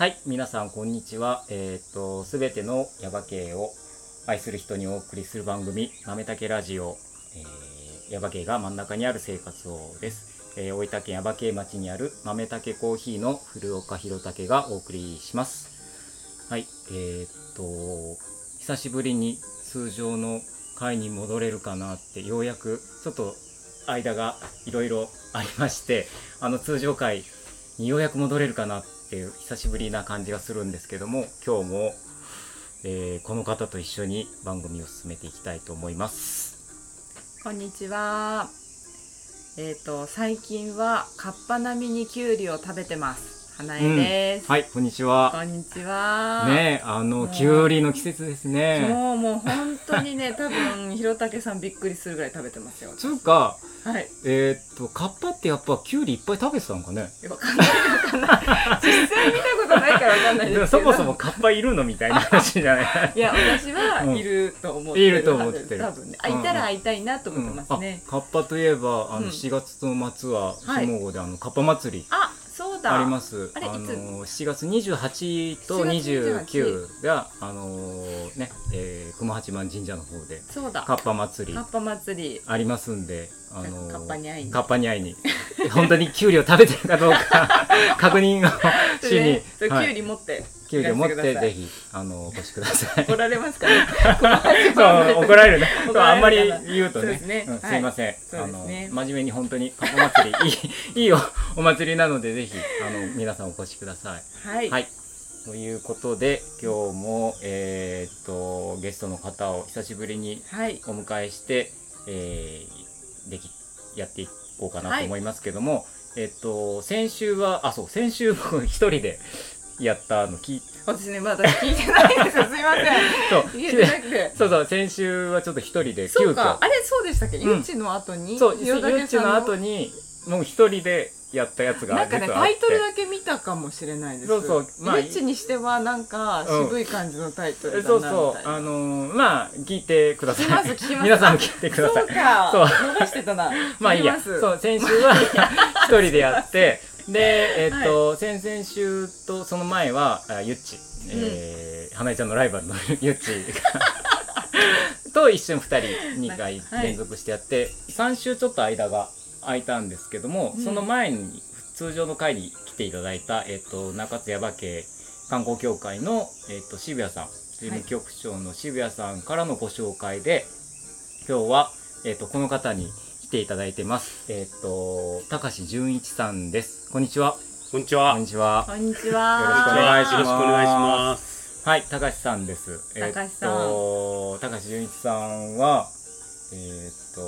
はい、皆さんこんにちは。えっ、と、すべてのヤバ系を愛する人にお送りする番組、なめたけラジオ、えー、ヤバ系が真ん中にある生活をです。えー大分県ヤバ系町にある豆竹コーヒーの古岡弘武がお送りします。はい、えっ、と、久しぶりに通常の回に戻れるかなって、ようやくちょっと間がいろいろありまして、あの通常回にようやく戻れるかなってえー久しぶりな感じがするんですけども今日も、えーこの方と一緒に番組を進めていきたいと思いますこんにちは。えっ、と最近はカッパ並みにきゅうりを食べてます。花江です。はいこんにちはこんにちは。ねえあのきゅうりの季節ですねもうもう本当にね 多分ひろたけさんびっくりするぐらい食べてますよ。つうかはい。えーっとカッパってやっぱきゅうりいっぱい食べてたのかねわかんないわかんない。実際見たことないからわかんないですけど。そもそもカッパいるのみたいな話じゃない いや私はいると思ってる。いると思ってる多分ね。あいたら会いたいなと思ってますね。あカッパといえばあのうん7月の末ははい下郷であのカッパ祭りあそうだ。あります。あれいつ？の7月28と7月29があのね、えー、熊八幡神社の方でそうだ。カッパ祭りカッパ祭り。ありますんで、あのカッパに会いにカッパに会いに本当にキュウリを食べてるかどうか 確認をしに、ねはいュウリ持って。キュウリを持ってぜひあのお越しください。怒られますかね？そう怒られるね。あんまり言うとね。すいません。あの真面目に本当にカッパ祭りいいいいおお祭りなのでぜひあの皆さんお越しください。はい。はい。ということで今日もえーっとゲストの方を久しぶりにはい。お迎えして、えーできやっていこうかなはいと思いますけども、えっと先週はあそう先週僕一人でやったの聞い私ね、まだ聞いてないですよ。すいません。そう聞いてなくて。そうそう先週はちょっと一人で急遽そうか。あれ、そうでしたっけ？んゆうちの後に？そうゆゆうたけっちの？後にもう一人でやったやつがなんかね、実はあってタイトルだけ見たかもしれないです。そうそうまあゆうちにしては、なんか、うん渋い感じのタイトルだな、そうみたいな。そうあのーまあ聞いてください聞きます聞きます皆さんも聞いてくださいそうか。そう逃してたな。まあいいや。聞きますそう、先週は 一人でやって、で、えっと、先々週とその前は、あゆっち、えー、花江ちゃんのライバルのゆっちが と一緒に二人、2回はい連続してやって、3週ちょっと間が空いたんですけども、うん。その前に通常の会に来ていただいた、えっと、中津耶馬渓観光協会の、えっと、渋谷さん、事務局長の渋谷さんからのご紹介で、今日は、えっ、と、この方に来ていただいてます。えっ、と、高橋純一さんです。こんにちは。こんにちは。よこんにちは。こんにちよろしくおは。願いしますろしくお願いします。はい、高橋さんです。高橋さんえっ、と、高橋純一さんは、えっ、と、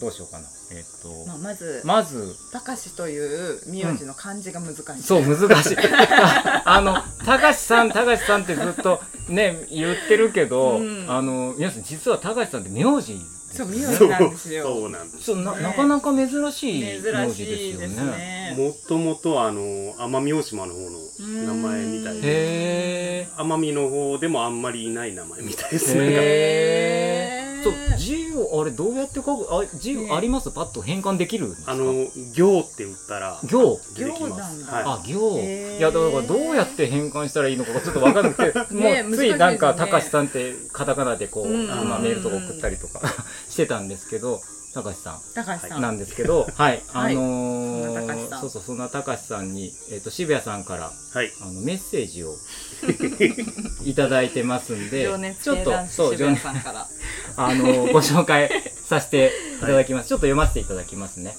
どうしようかな。えっ、と、まあ、まず、まず、たかしという名字の漢字が難しい。そう、難しい。あの、高橋さん、高橋さんってずっとね、言ってるけど、うんあの、皆さん実は高橋さんって名字ですそう、よね名字なんですよ。そうなんです。そうなかなか珍しい名珍字ですよね。ね。もともとあの奄美大島の方の名前みたいで、へ奄美の方でもあんまりいない名前みたいですね。へへーそう字をあれどうやって書く？あ字ね。あります？パッと変換できるんですか？あの行って打ったら。行。出てきます。行なんだ。はい。あ行。いやだからどうやって変換したらいいのかがちょっと分かんなくて もねうついなんか難しいですよね高橋さんってカタカナでこううん今メールとか送ったりとか してたんですけど高橋さん。高橋さん。なんですけどはいあはい。のーそうそうそんな高橋さんにえっと渋谷さんからはい。あのメッセージを いただいてますんで情熱ちょっとそうさんから。あのご紹介させていただきます、ちょっと読ませていただきますね。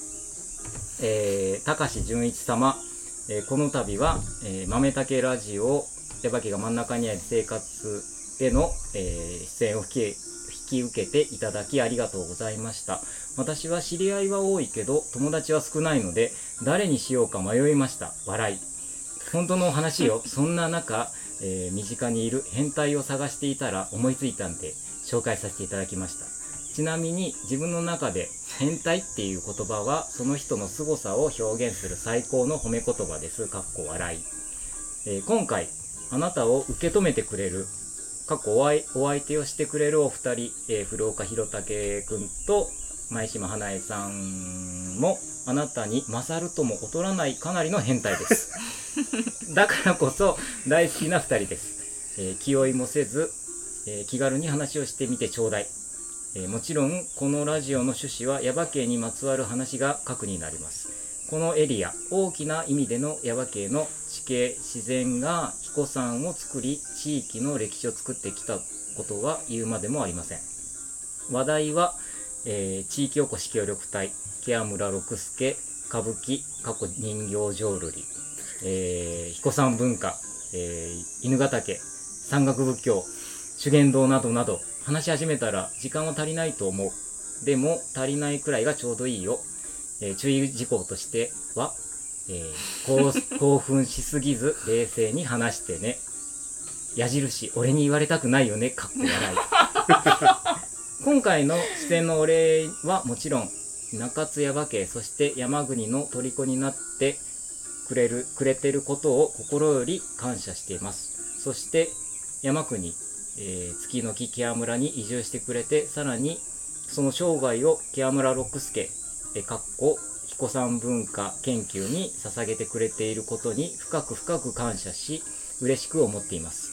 えー、高橋純一様、えーこの度は、えー、豆竹ラジオ耶馬家が真ん中にある生活への、えー出演を引き引き受けていただきありがとうございました私は知り合いは多いけど友達は少ないので誰にしようか迷いました笑い本当のお話よ そんな中、えー身近にいる変態を探していたら思いついたんで紹介させていただきましたちなみに自分の中で変態っていう言葉はその人の凄さを表現する最高の褒め言葉です。かっこ笑い。えー今回、あなたを受け止めてくれる、かっこお相手をしてくれるお二人、えー古岡弘武くんと、前島花江さんもあなたに勝るとも劣らないかなりの変態です。だからこそ大好きな2人です、えー気負いもせず、えー気軽に話をしてみてちょうだい、えーもちろんこのラジオの趣旨は耶馬渓にまつわる話が核になります。このエリア大きな意味での耶馬渓の地形自然が彦山を作り地域の歴史を作ってきたことは言うまでもありません。話題は、えー地域おこし協力隊ケア村六助歌舞伎過去人形浄瑠璃、えー、彦山文化、えー犬ヶ岳山岳仏教修験道などなど話し始めたら時間は足りないと思う。でも足りないくらいがちょうどいいよ、えー注意事項としては、えー興 興奮しすぎず冷静に話してね。矢印俺に言われたくないよね。かっこ笑い今回の出演のお礼はもちろん中津耶馬渓そして山国の虜になってくれるくれてることを心より感謝しています。そして山国、えー月の木ケア村に移住してくれてさらにその生涯をケア村六助えかっこ彦山文化研究に捧げてくれていることに深く深く感謝し嬉しく思っています。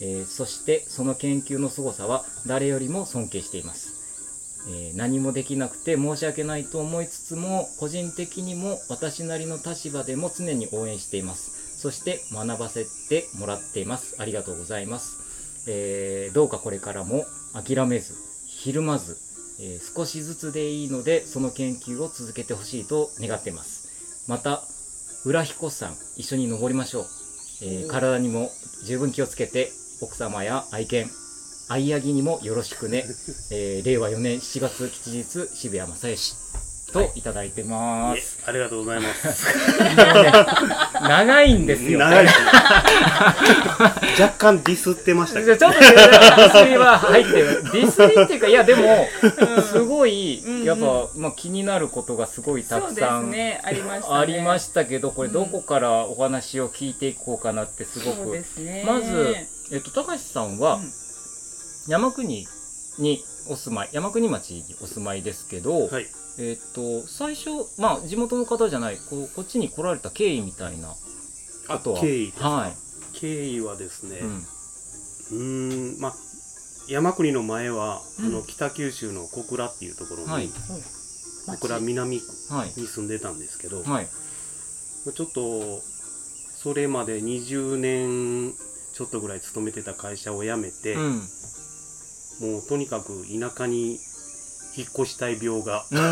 えーそしてその研究の凄さは誰よりも尊敬しています、えー何もできなくて申し訳ないと思いつつも個人的にも私なりの立場でも常に応援しています。そして学ばせてもらっています。ありがとうございます、えーどうかこれからも諦めずひるまず、え少しずつでいいのでその研究を続けてほしいと願っています。また浦彦山一緒に登りましょう、え体にも十分気をつけて奥様や愛犬愛ヤギにもよろしくね、えー令和4年7月吉日渋谷正義。といただいてまいえす、ありがとうございます。長いんですよ。長い。ですね若干ディスってましたちょっとディスりは入ってるディスりっていうかいやでもすごいうん。やっぱ、まあ、気になることがすごいたくさんすねありましたね。ありまししたけどこれどこからお話を聞いていこうかなってすごく。ですね。まず、えっと、高橋さんは、うん。山国にお住まい山国町にお住まいですけど、はい。えっと最初まあ地元の方じゃないこうこっちに来られた経緯みたいなあことは。経緯ですか？はい、経緯はですね、うん、うーん、まあ、山国の前は、うん。あの北九州の小倉っていうところに、はい。小倉南に住んでたんですけど、はい。ちょっとそれまで20年ちょっとぐらい勤めてた会社を辞めて、うん。もうとにかく田舎に引っ越したい病が、うんうん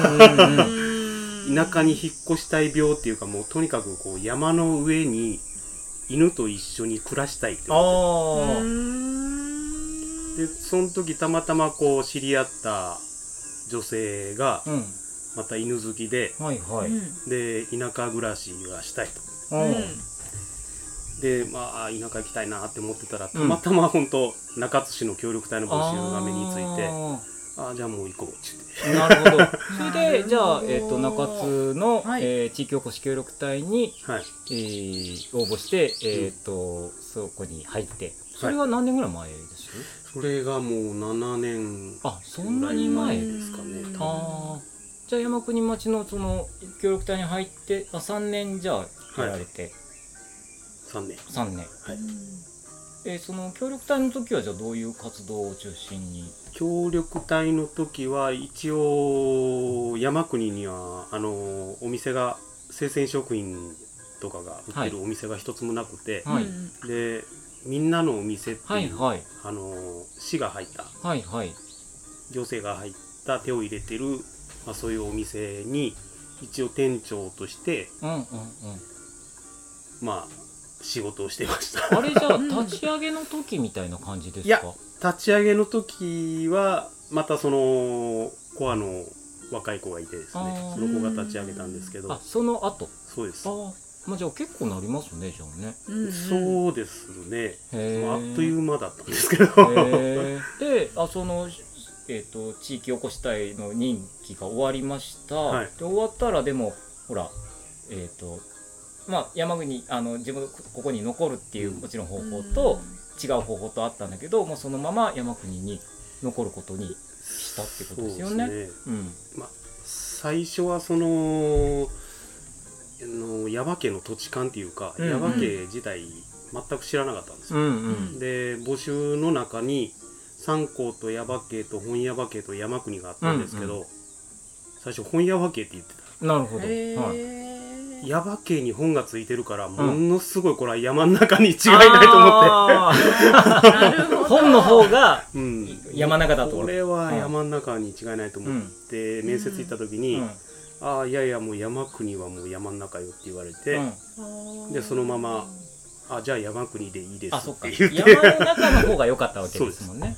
うん。田舎に引っ越したい病っていうかもうとにかくこう山の上に犬と一緒に暮らしたいって思って。でその時たまたまこう知り合った女性がうん。また犬好きではいはい、で田舎暮らしがしたいと。うん。でまあ田舎行きたいなって思ってたらうん。たまたま本当中津市の協力隊の募集が目についてあじゃあもう行こうって。ーなるほど。それでじゃあ、えっと中津の、はい。えー地域おこし協力隊に、はい。えー応募して、えっとそこに入って。それは何年ぐらい前です、それがもう7年。あそんなに前ですかね。うんああじゃあ山国町のその協力隊に入ってあ3年じゃあやられて、3年。3年、はい。えーその協力隊の時はじゃあどういう活動を中心に協力隊の時は一応山国にはあのお店が生鮮食品とかが売ってるお店が一つもなくて、はい。でみんなのお店っていう、はいはい。あの市が入ったはいはい。行政が入った手を入れてる、まあ、そういうお店に一応店長としてうんうんうん。まあ仕事をしてました。あれじゃあうん。立ち上げの時みたいな感じですか？立ち上げの時はまたそのコアの若い子がいてですね。その子が立ち上げたんですけど。あその後？そうです。ああまあじゃあ結構なりますねじゃあね。うんそうですね、ああっという間間だったんですけど。であそのえっ、と地域おこし隊の任期が終わりました、はい。で終わったらでもほらえっ、とまあ山国あの自分ここに残るっていううん。もちろん方法と、違う方法とあったんだけどもうそのまま山国に残ることにしったってことですよね。ね。うん。最初はそのあの耶馬家の土地勘っていうか、うんうん。耶馬家自体全く知らなかったんですよ、うんうん。で募集の中に三校と耶馬家と本耶馬家と山国があったんですけど、うん最初本耶馬家って言ってた。なるほど。へはい。ー耶馬家に本がついてるからものすごいこれは山の中に違いないと思って、本の方がうん、山の中だとこれは山の中に違いないと思って、面接行った時に、うん。ああいやいやもう山国はもう山の中よって言われて、うん。でそのままあじゃあ山国でいいですあ、そっか。って。言って山の中の方が良かったわけですもんね。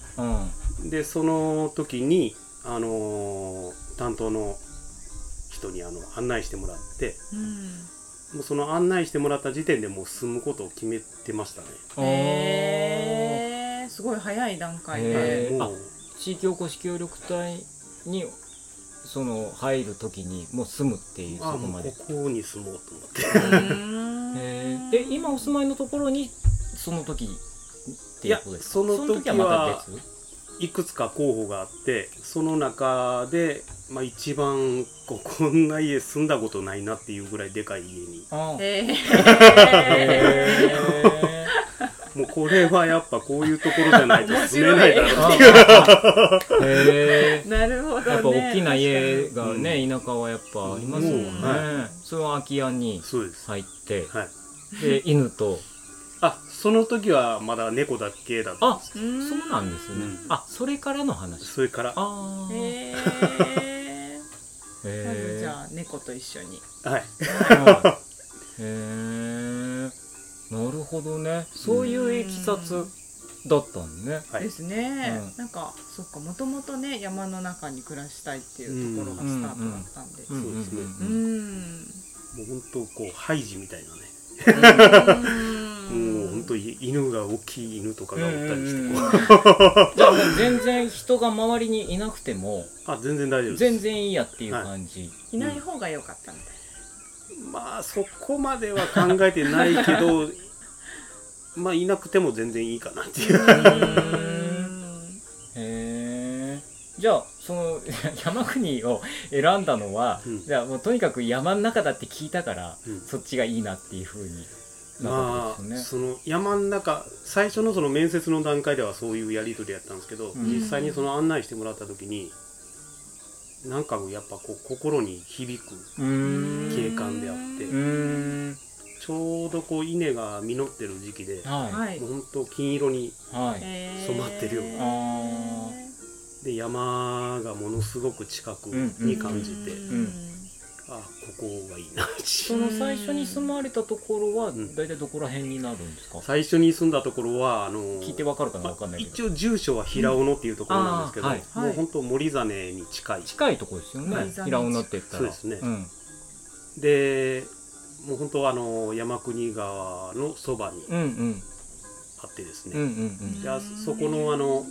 うん。でその時に、あのー担当の人にあの案内してもらってうん。もうその案内してもらった時点でもう住むことを決めてましたね、へー。すごい早い段階へでーもう。地域おこし協力隊にその入るときにもう住むっていうそこまで。ここに住もうと思って。うーん。へー。で今お住まいのところにその時っていうことですか？その時はそのまた別？いくつか候補があってその中で、まあ、一番こうこんな家住んだことないなっていうぐらいでかい家に。へへもうこれはやっぱこういうところじゃないと住めないだろうーへーなるほどね。ーやっぱ大きな家がね、田舎はやっぱありますもんね、うん。はそれは空き家にそうです。入ってはい。で犬と。あその時はまだ猫だけだったんあです。うんそうなんですね、うん。あそれからの話。それから。ああへーまずへじゃあ猫と一緒に。はい。へえなるほどね。そういういきさつだったんね。はい。ですね、うん。なんかそっかもともとね山の中に暮らしたいっていうところがスタートだったんで。うん。そうですね。ううんん。もう本当こうハイジみたいなね。うんもう本当に犬が大きい犬とかがおったりしてう。んこうじゃあもう全然人が周りにいなくてもあ全然大丈夫全然いいやっていう感じ、い。ない方が良かったみたいまあそこまでは考えてないけど まあいなくても全然いいかなっていう。なへえじゃあその 山国を選んだのは、うん。じゃあもうとにかく山の中だって聞いたから、うん。そっちがいいなっていうふうに。なまあその山の中最初のその面接の段階ではそういうやり取りやったんですけど、うん。実際にその案内してもらった時になんかやっぱこう心に響く景観であってちょうどこう稲が実ってる時期ではい。はいもう本当金色に染まってるような。あで山がものすごく近くに感じて、うんあここがいいな。その最初に住まれたところはん。大体どこら辺になるんですか、最初に住んだところはあの聞いてわかるかなまわかんないけど、一応住所は平尾野っていうところなんですけど、うん。はい。もう本当森実に近い。近いところですよね、はい。平尾野って言ったら。そうですね。ん、でもう本当あの山国川のそばにうんうん。あってですうんうんね、うん。であそこのあの、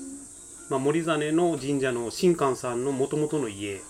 まあ、森実の神社の新館さんのもともとの家に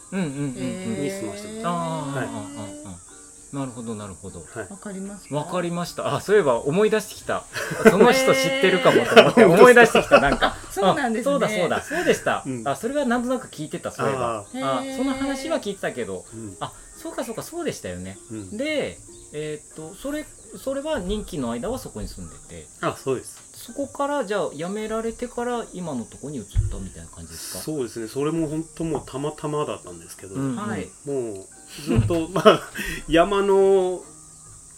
住ましてますああ、はい。ああああなるほどなるほど。はい。わかりますかわかりました。あそういえば思い出してきた。その人知ってるかもと思って 思い出してきたなんか。そうなんですそうだそうだ。そうでした、うん。あそれはなんとなく聞いてたそういえば。あその話は聞いてたけど。うん。あそうかそうかそうでしたよね。うん。でえーっとそれそれは任期の間はそこに住んでて。あそうですそこからじゃあ辞められてから今のところに移ったみたいな感じですか？そうですね。それも本当もうたまたまだったんですけど、うん。はい。もうずっとまあ山の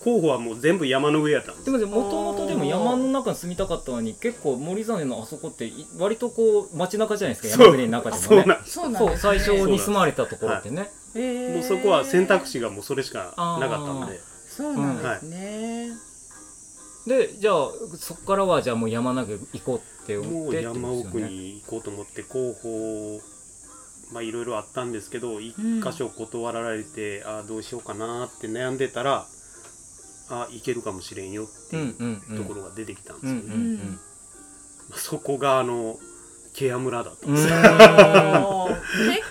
候補はもう全部山の上やったんです。でもねもともとでも山の中に住みたかったのに結構森実のあそこってい割とこう街中じゃないですか？そう。山国の中でもね。そう最初に住まれたところってね。へーもうそこは選択肢がもうそれしかなかったんで。そうなんですね、でじゃあそこからはじゃあもう山中行こうって思ってってこと山奥に行こうと思って候補まあいろいろあったんですけど一箇所断られて、ああどうしようかなって悩んでたらあ行けるかもしれんよってうんいううんうんところが出てきたんですよね、そこがあのケア村だったうんです、おー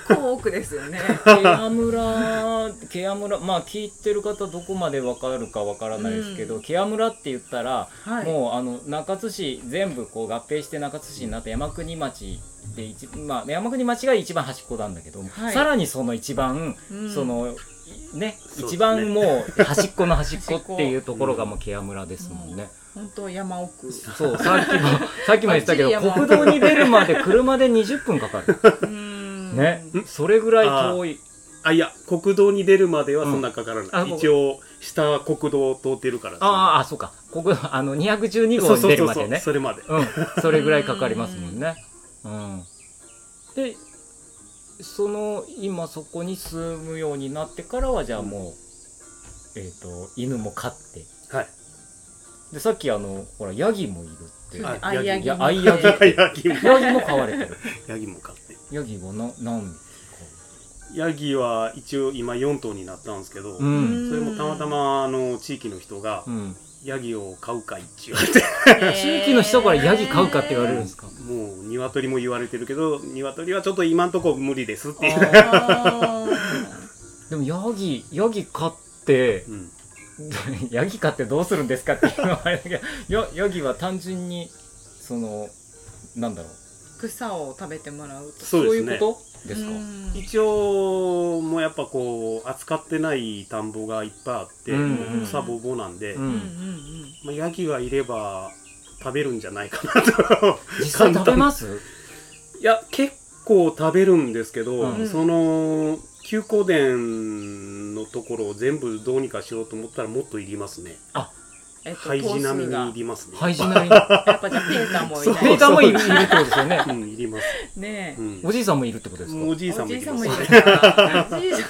結構奥ですよね。ケア村。ケア村。まあ聞いてる方どこまでわかるかわからないですけど、うん。ケア村って言ったら、はい。もうあの中津市全部こう合併して中津市になった山国町で一、まあ、山国町が一番端っこなんだけど、はい。さらにその一番、うん。そのいねね。一番もう端っこの端っこっていうところがもうケア村ですもんね。本当山奥。そうさっきも さっきも言ったけど国道に出るまで車で20分かかる。うん。ね。それぐらい遠い。あいや国道に出るまではそんなかからない、うん。あ一応下国道を通ってるからあああそうか。ここあの212号に出るまでね。それまで。うん。それぐらいかかりますもんね。うん。でその今そこに住むようになってからはじゃあもう、えっ、と犬も飼って。はいでさっきあのほらヤギもいるって。はい。あいやぎいやあいやぎヤギも。ヤギも飼われてる。ヤギも飼ってヤギはな何ヤギは一応今4頭になったんですけど、うん。それもたまたまあの地域の人がうん。ヤギを飼うかいって。言われて地域の人からヤギ飼うかって言われるんですか？もう鶏も言われてるけど鶏はちょっと今んとこ無理ですっていう、あ でもヤギヤギ飼ってうん、ヤギ飼ってどうするんですかっていうのはあれだけどヤヤギは単純にそのなんだろう。ー草を食べてもらうとそういうこと？ですか、うん。一応もうやっぱこう扱ってない田んぼがいっぱいあって、草ぼうぼうなんで、まあ、ヤギがいれば食べるんじゃないかなと。実際食べます？いや結構食べるんですけど、うん。その休耕田のところを全部どうにかしようと思ったらもっといりますね。えっと廃寺並みにいりますね。ハイジナリやっぱじゃあペーターもいそうないペーターもいるってことですよね。うんいります、ねえ。うん。おじいさんもいるってことですか？おじいさんもいります。おじいさんもいる。ねからおじいさ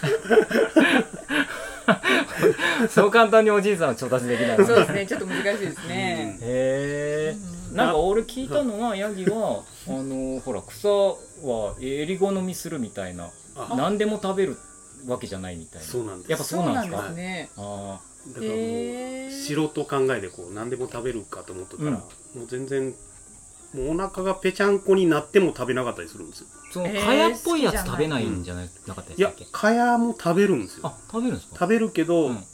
そう簡単におじいさんは調達できない。んそうですね。ちょっと難しいですね。へえ。うんなんか俺聞いたのはヤギはあのほら草は襟好みするみたいなあ何でも食べるわけじゃないみたいな。そうなんです。やっぱそうなんですか？ね。あだからもう素人考えでこう何でも食べるかと思ってたら、うん。もう全然もうお腹がぺちゃんこになっても食べなかったりするんですよ。ーそのえー蚊帳っぽいやつ食べないんじゃないなかったでいやしたっけ蚊帳も食べるんですよ。あ食べるんですか？食べるけど、うん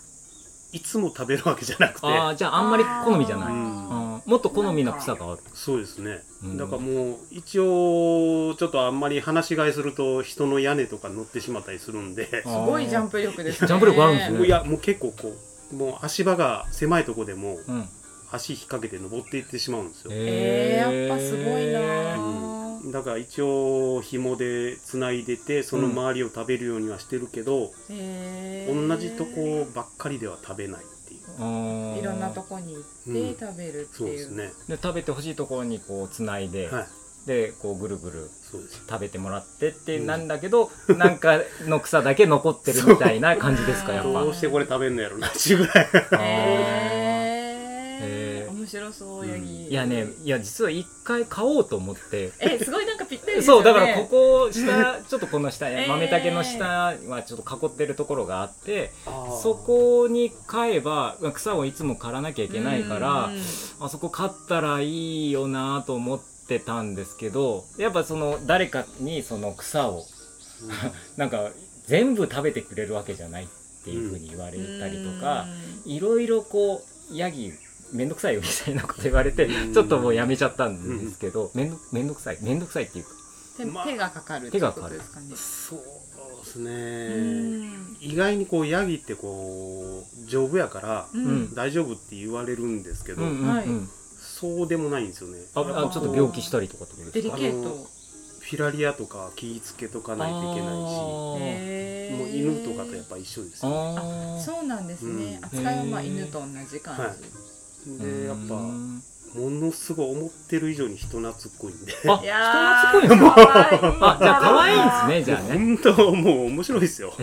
いつも食べるわけじゃなくて。ああじゃああんまり好みじゃない。うん。もっと好みの草がある。そうですね、うん。だからもう一応ちょっとあんまり話し飼いすると人の屋根とか乗ってしまったりするんで、あすごいジャンプ力ですね。ジャンプ力あるんですね。いやもう結構こうもう足場が狭いとこでもうん。足引っ掛けて登っていってしまうんですよ、えー、やっぱすごいなうんだから一応紐でつないでてその周りを食べるようにはしてるけど、へー。同じとこばっかりでは食べないっていう。いろんなとこに行って食べるっていう、そうですね。で食べてほしいところにこうつないで、はい。でこうぐるぐる食べてもらってってうんなんだけど、なんかの草だけ残ってるみたいな感じですかやっぱ。どうしてこれ食べんのやろなっていうぐらい。へへーー面白そうヤギ、いやねいや実は一回買おうと思って。えすごいなんかぴったりね。そうだからここ下ちょっとこの下、ー。豆竹の下はちょっと囲ってるところがあってそこに買えば草をいつも刈らなきゃいけないからうんあそこ買ったらいいよなと思ってたんですけどやっぱその誰かにその草を なんか全部食べてくれるわけじゃないっていうふうに言われたりとか、いろいろこうヤギめんどくさいよみたいなこと言われてうん。ちょっともうやめちゃったんですけどめんどめんどくさいめんどくさいっていうか。手がかかる手がかかるってことですかね。そうですうねん。意外にこうヤギってこう丈夫やから大丈夫って言われるんですけど、うんうんうん、はい。そうでもないんですよね。ああちょっと病気したりとかってことデですか？リケート。フィラリアとか気ぃつけとかないといけないしもう犬とかとやっぱ一緒ですよ。ああーそうなんですね、うん。扱いはまあ犬と同じ感じ、はいでやっぱうんものすごい思ってる以上に人懐っこいんで。あ人懐っこいのもあじゃあ可愛いんですねじゃあね。本当もう面白いですよ。へ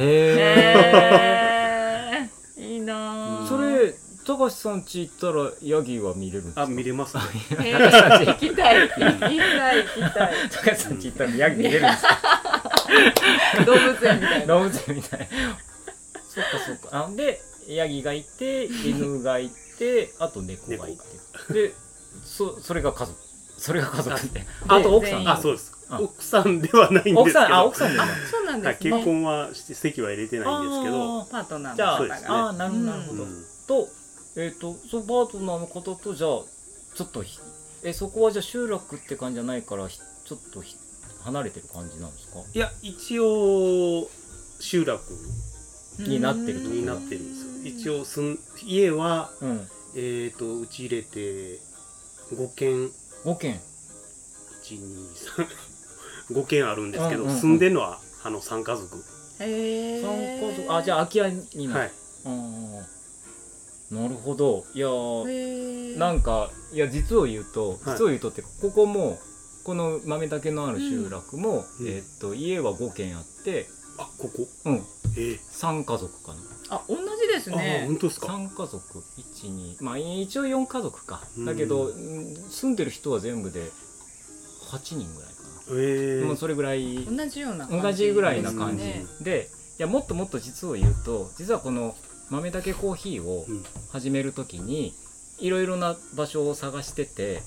へー。いいなえーそれ高橋さん家行ったらヤギは見れるんですか？あ見れますね。へー。行きたい。行きたい行きたい。高橋さん家行ったらヤギ見れるんですか？動物園みたいな。動物園みたい。なそっかそっか。あでヤギがいて犬がいてあと猫がいて。でそそれが家族。それが家族で。ああと奥さん。あそうです。あ奥さんではないんですけど。奥さんあ奥さんでもあない。そうなんね、結婚はして籍は入れてないんですけど。あパートナーのじゃあ方が、あーなるほどなるほど、うん。とえっ、とそのパートナーの方とじゃあちょっとひえそこはじゃあ集落って感じじゃないからひちょっとひ離れてる感じなんですか？いや一応集落になってると。になってるんですよ一応すん家はうん。えっ、とうち入れて5軒。5軒。123 軒あるんですけど、うんうんうん。住んでるのはあの3家族。へえ三家族。あじゃあ空き家になる、はい。なるほど。いやーへえなんかいや実を言うとはい。実を言うとってここもこの豆竹のある集落も、うん。えっと家は5軒あってあここ？うん。え3家族かなあ同じですね。本当ですか？3家族12まあ一応4家族か。うん。だけど、うん住んでる人は全部で8人ぐらいかえー、な、もうそれぐらい。同じような感じ。同じぐらいな感じ。ですねでいやもっともっと実を言うと実はこの豆だけコーヒーをうん。始める時にいろいろな場所を探してて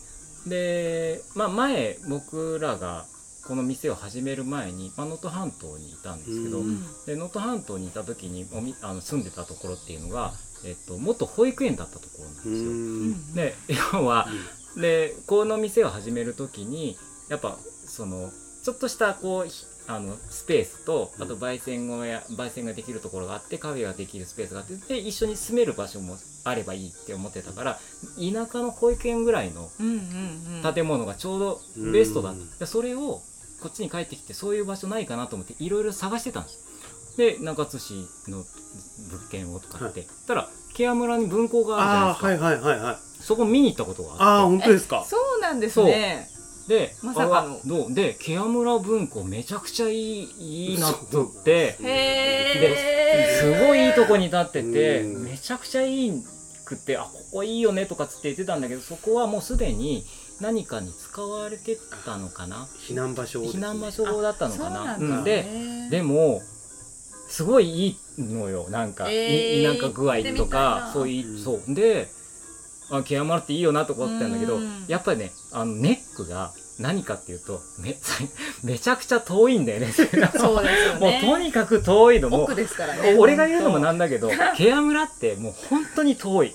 で、まあ、前僕らがこの店を始める前にまあ能登半島にいたんですけど、能登半島にいた時におみあの住んでたところっていうのが、えっと、元保育園だったところなんですうよ。んうん。で要はでこの店を始める時にやっぱそのちょっとしたこうひあのスペースとあと焙煎小屋焙煎ができるところがあってカフェができるスペースがあってで一緒に住める場所もあればいいって思ってたから田舎の保育園ぐらいのうんうんうん。建物がちょうどベストだった、うん。でそれをこっちに帰ってきてそういう場所ないかなと思っていろいろ探してたんです。で中津市の物件をとかって、たらケア村に分校があるじゃないですか、ああはいはいはいはい。そこ見に行ったことがあって。ああ本当ですか？そうなんですね。で、まさかの。あどう？でケア村文庫めちゃくちゃいいいいなと思ってへすごいいいとこに立っててうん。めちゃくちゃいいくってあここいいよねとかっつって言ってたんだけどそこはもうすでに何かに使われてたのかな？避難場所ね。避難場所だったのかな？でねでもすごいいいのよ。なんか、いえー田舎具合とかな。そういう、うん。そう。であケアマラっていいよなとか思ってたんだけどうん。やっぱりねあのネックが何かっていうとめ めちゃくちゃ遠いんだよね。そうですよ もうねとにかく遠いの。も奥ですからね。俺が言うのもな本んだけどケア村ってもう本当に遠い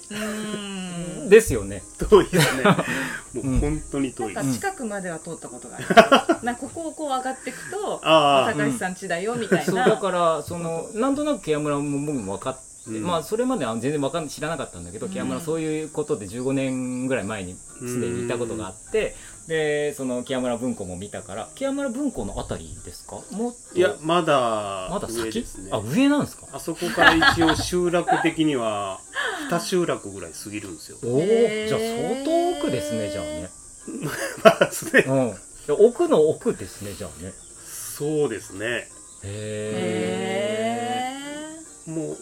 ですよね。遠いですね。もう本当に遠い、なんか近くまでは通ったことがありますなここをこう上がっていくと高橋さん家だよみたいな。そうだからそのなんとなくケア村も僕も分かって、うんまあそれまでは全然わかん知らなかったんだけど、うん。ケア村そういうことで15年ぐらい前にすでに行ったことがあって、でそのケア村文庫も見たからケア村文庫のあたりですか？もっと？いやまだまだ先？上ですね。あ上なんですか？あそこから一応集落的には2集落ぐらい過ぎるんですよ。おおじゃあ相当奥ですねじゃあね。まあですね。うん。奥の奥ですねじゃあね。そうですね。へへもう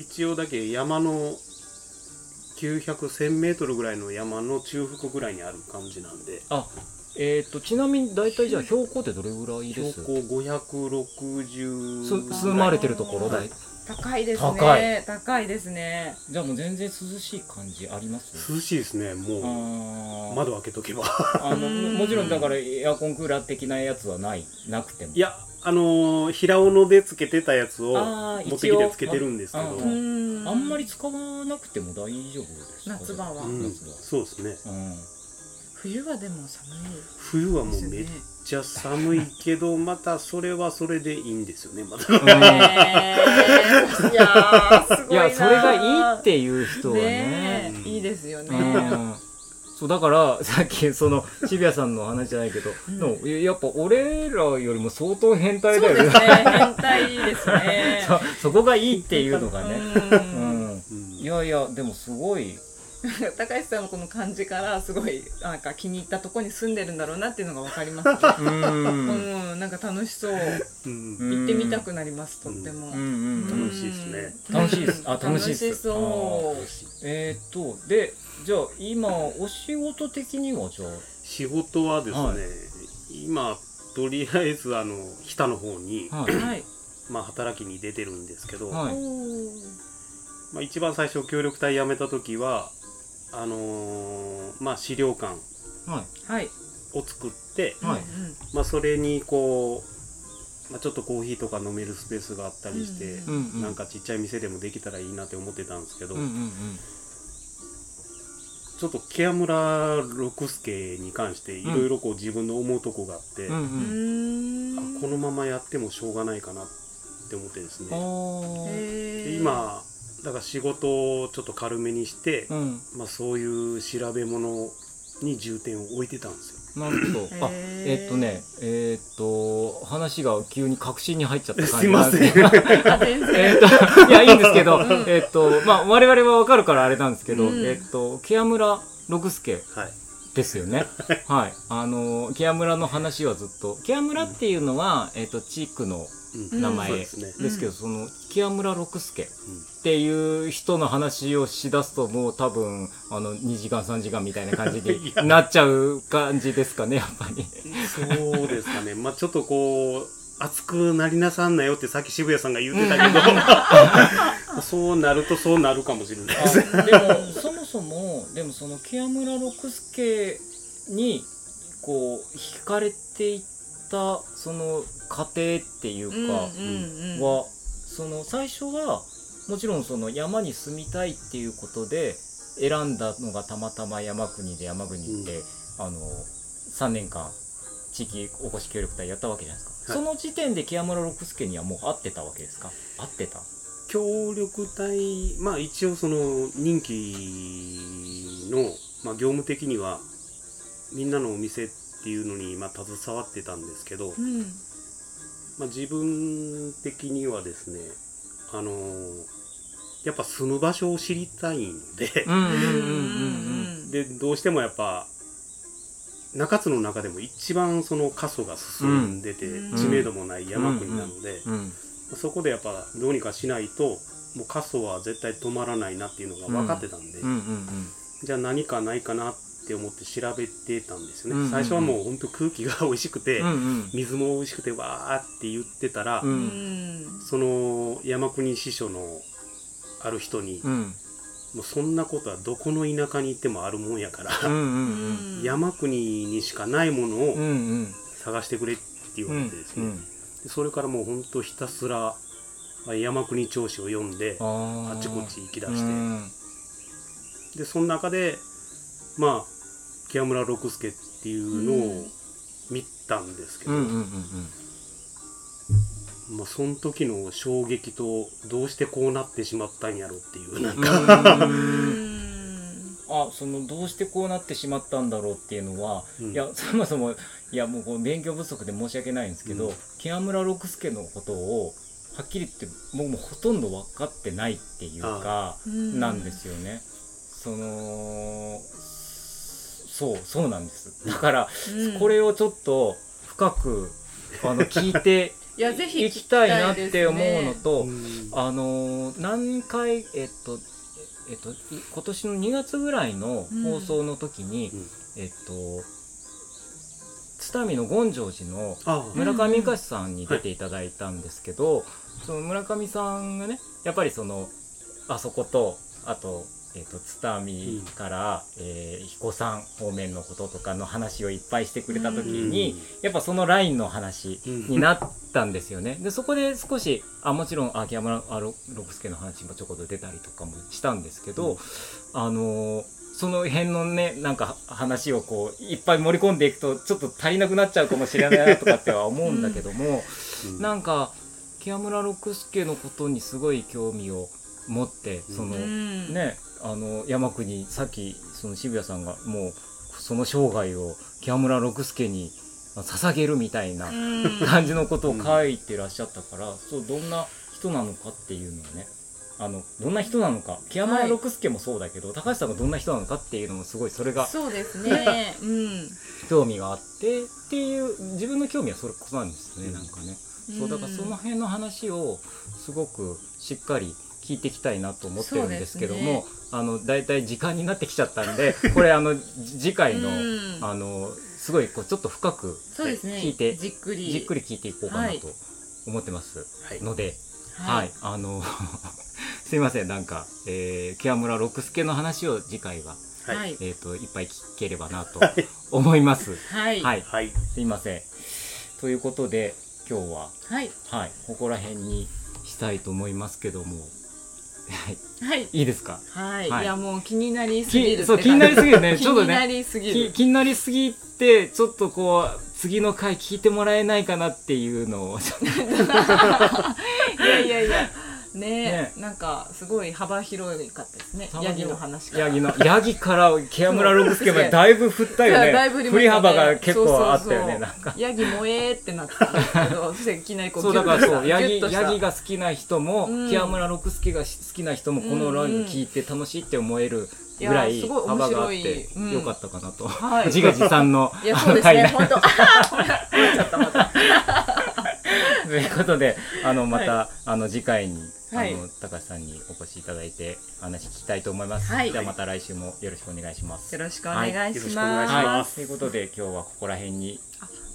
一応だけ山の9001000メートルぐらいの山の中腹ぐらいにある感じなんで。あえっ、とちなみに大体じゃあ標高ってどれぐらいです？標高560す住まれてるところだい。ー高いです高ね高いですね。じゃあもう全然涼しい感じあります？涼しいですねあもー。う窓開けとけば。あの うんもちろんだからエアコンクーラー的なやつはないなくても？いやあのー平尾野でつけてたやつをあー持ってきてつけてるんですけど。あんまり使わなくても大丈夫ですか？夏場は。うん。夏場そうですね。うん。冬はでも寒冬はもうめっちゃ寒いけど またそれはそれでいいんですよねまたへーいやーすごいないやそれがいいっていう人はね。ねえ。いいですようねんそうだからさっきその渋谷さんの話じゃないけど、うん。やっぱ俺らよりも相当変態だよね。ですね。変態ですね。そそこがいいっていうのがね、ううん。ん、うん。いやいやでもすごい。高橋さんのこの感じからすごいなんか気に入ったとこに住んでるんだろうなっていうのが分かりますね。うん。うん、なんか楽しそう。行ってみたくなりますとっても、うん。うん。うん楽しいですね。楽しいです。あ楽しいです。楽しそう。えーっとでじゃあ今お仕事的にはじゃあ仕事はですね、はい今とりあえずあの日田の方に、はい。はい、まあ、働きに出てるんですけど、はい。まあ、一番最初協力隊辞めた時はあのーまあ資料館はい。はい。を作って、まあ、それにこう、まあ、ちょっとコーヒーとか飲めるスペースがあったりして、ううんうん。なんかちっちゃい店でもできたらいいなって思ってたんですけど、うんうんうんちょっとケアムラ六助に関していろいろこう自分の思うとこがあって、うんううんん。あこのままやってもしょうがないかなって思ってですね。で今だから仕事をちょっと軽めにして、うん。まあ、そういう調べ物に重点を置いてたんですよ。なるほどあへーえっとねえっと話が急に確信に入っちゃった感すいまじなんです せん。けどあ全然えっといやいいんですけど、んえっとまあ我々はわかるからあれなんですけど、うんえっとケア村六助はい。ですよね。はい。あの、ケア村の話はずっと、ケア村っていうのは、えっ、と、地区のうん名前。ですけど、うん。その、ケア村六助っていう人の話をしだすと、もう多分、あの、2時間3時間みたいな感じに なっちゃう感じですかね、やっぱり。そうですかね。まあちょっとこう、熱くなりなさんなよってさっき渋谷さんが言ってたけど、そうなるとそうなるかもしれないです。あでもそもそもでもその木屋村六助にこう惹かれていったその過程っていうか、はその最初はもちろんその山に住みたいっていうことで選んだのがたまたま山国で山国って、あの3年間地域おこし協力隊やったわけじゃないですか、はい。その時点で木屋村六助にはもう会ってたわけですか？会ってた？協力隊、まあ一応その任期の、まあ、業務的にはみんなのお店っていうのにまあ携わってたんですけど、うんまあ、自分的にはですねあのやっぱ住む場所を知りたいんで、でどうしてもやっぱ中津の中でも一番その過疎が進んでて、うん。知名度もない山国なので、うん。そこでやっぱどうにかしないともう過疎は絶対止まらないなっていうのが分かってたんで、じゃあ何かないかなって思って調べてたんですよね、うんうんうん。最初はもう本当空気が美味しくて、うんうん。水も美味しくてわーって言ってたら、ううん。んその山国支所のある人に、うん。もうそんなことはどこの田舎に行ってもあるもんやから、うんうん山国にしかないものをうんうん。探してくれって言われてですね、うんでそれからもうほんとひたすらあ山国町史を読んでああちこち行き出して、うん。でその中でまあ木屋村六助っていうのを見たんですけど、うんうんうんまあ、その時の衝撃とどうしてこうなってしまったんやろっていうなんうか、あそのどうしてこうなってしまったんだろうっていうのは、うん。いやそもそもいやもうこう勉強不足で申し訳ないんですけど、うん。木屋村六助のことをはっきり言って僕もほとんど分かってないっていうかうんなんですよね。そのそうそうなんです。だから、うん。これをちょっと深くあの聞いて いやぜひ行きたいなって思うのと、うん。あのー何回えっとえっとい今年の2月ぐらいの放送の時に、うん。えっと津民の権城寺のあ。村上隆さんに出ていただいたんですけど、その村上さんがねやっぱりそのあそことあと,、えっと津民から、えー彦山方面のこととかの話をいっぱいしてくれた時に、やっぱそのラインの話になったんですよね。でそこで少しあもちろん秋山六助の話もちょこっと出たりとかもしたんですけど、うん。あのーその辺のねなんか話をこういっぱい盛り込んでいくとちょっと足りなくなっちゃうかもしれないなとかっては思うんだけども、うん。なんか木屋村六助のことにすごい興味を持ってその、うん。ねあの山国さっきその渋谷さんがもうその生涯を木屋村六助に捧げるみたいなうん。感じのことを書いてらっしゃったから、そうどんな人なのかっていうのをねあのどんな人なのか木山六助もそうだけど、高橋さんがどんな人なのかっていうのもすごいそれがそうですね。うん。興味があってっていう自分の興味はそれこそなんですね、うん。なんかね。そうだからその辺の話をすごくしっかり聞いていきたいなと思ってるんですけども、あのだいたい時間になってきちゃったんで これあのじ次回の、うん。あのすごいこうちょっと深くそうですね。聞いてじっくり。じっくり聞いていこうかなはい。と思ってますはい。ので、はい、あの すいませんなんか、えー、木屋村六助の話を次回ははい。はいえっ、といっぱい聞ければなと 思います。はい。はい、はい。すいません。ということで今日ははい。はい。ここら辺にしたいと思いますけども、はい。は いいいですか？はい、はい。い、やもう気になりすぎるそう気になりすぎるね。気ちょっとねになりすぎる。き気になりすぎてちょっとこう次の回聞いてもらえないかなっていうのを いやいやいやねね。なんかすごい幅広かったですね。ヤギの話から。ヤギのヤギからケアムラロブスケまで だいぶ振ったよね。だいぶ振り幅が結構あったよねそうそうそう。なんか。ヤギ萌えってなってたんですけどそしていきなりこうそうだからそうヤギヤギが好きな人も、うん。ケアムラ六助が好きな人もこのラジオ聞いて楽しいって思えるぐらいいやすごい面幅があってうん。よかったかなと、はい。自画自賛のいやそう ということであのまた、はあの次回に、はい。あの高橋さんにお越しいただいて話聞きたいと思います、はい。じゃあまた来週もよろしくお願いします。よろしくお願いします、ということで今日はここら辺に。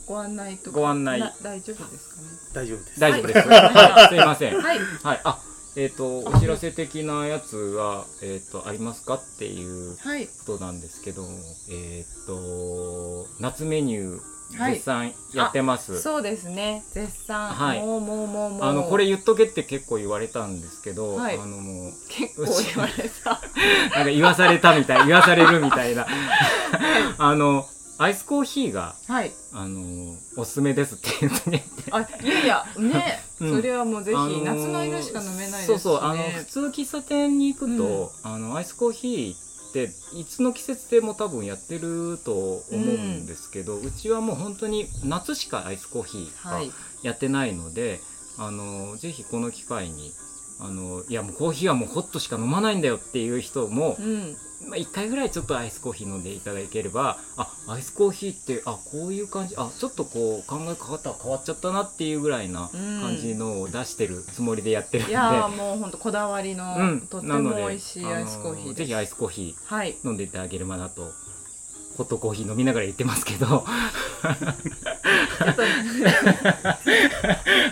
ご案内とか。ご案内。な大丈夫ですかね。大丈夫です。大丈夫です、はい。はい、すいません。はい。はい、あ、えっ、と、お知らせ的なやつは、えっ、と、ありますかっていうはいことなんですけど、えっ、と、夏メニュー、はい。絶賛やってます。そうですね。絶賛、はい。もうもうもうもう。あの、これ言っとけって結構言われたんですけど、はい。あの、もう、結構言われた。なんか言わされたみたい、言わされるみたいな。あの、アイスコーヒーが、はい。あの、おすすめですって言ってね。あいやいやね、うん。それはもうぜひ、あのー夏の間しか飲めないですし、ね、そうそうあの普通喫茶店に行くと、あのアイスコーヒーっていつの季節でも多分やってると思うんですけど、うちはもう本当に夏しかアイスコーヒーがはい。やってないので、あのぜひこの機会にあのいやもうコーヒーはもうホットしか飲まないんだよっていう人も、うん。まあ、1回ぐらいちょっとアイスコーヒー飲んでいただければあアイスコーヒーってあこういう感じあちょっとこう考え方変わっちゃったなっていうぐらいなうん。感じのを出してるつもりでやってるんで、いやーもう本当こだわりの、うん、とっても美味しいアイスコーヒーぜひアイスコーヒはい。ー飲んでいただければなとホットコーヒー飲みながら言ってますけど。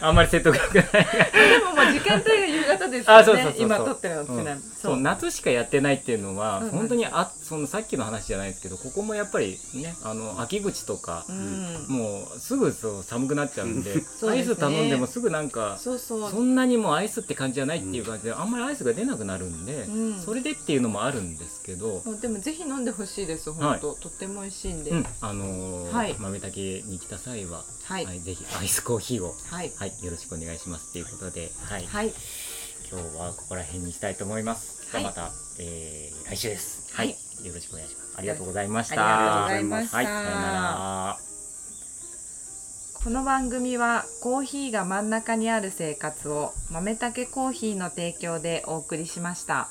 あんまり説得力ない。でもまあ時間帯が夕方ですよね。あそうそうそうそう。今撮ってるのってね、うん。そそうう夏しかやってないっていうのは、うんうん。本当にあそのさっきの話じゃないですけどここもやっぱりねあの秋口とか、うん。もうすぐそう寒くなっちゃうんでね アイス頼んでもすぐなんかそんなにもうアイスって感じじゃないっていう感じで、あんまりアイスが出なくなるんで、うん。それでっていうのもあるんですけど、でもぜひ飲んでほしいです。本当、とっても美味しいんで、うん、あのーはい。豆竹に来た際は、はい。はい、ぜひアイスコーヒーを、はい。はい、よろしくお願いしますということで、はい、はい今日はここら辺にしたいと思います。はい、また、えー、来週です、はい。はい、よろしくお願いします。ありがとうございました。ありがとうございました。はい、さよなら。この番組はコーヒーが真ん中にある生活を豆たけコーヒーの提供でお送りしました。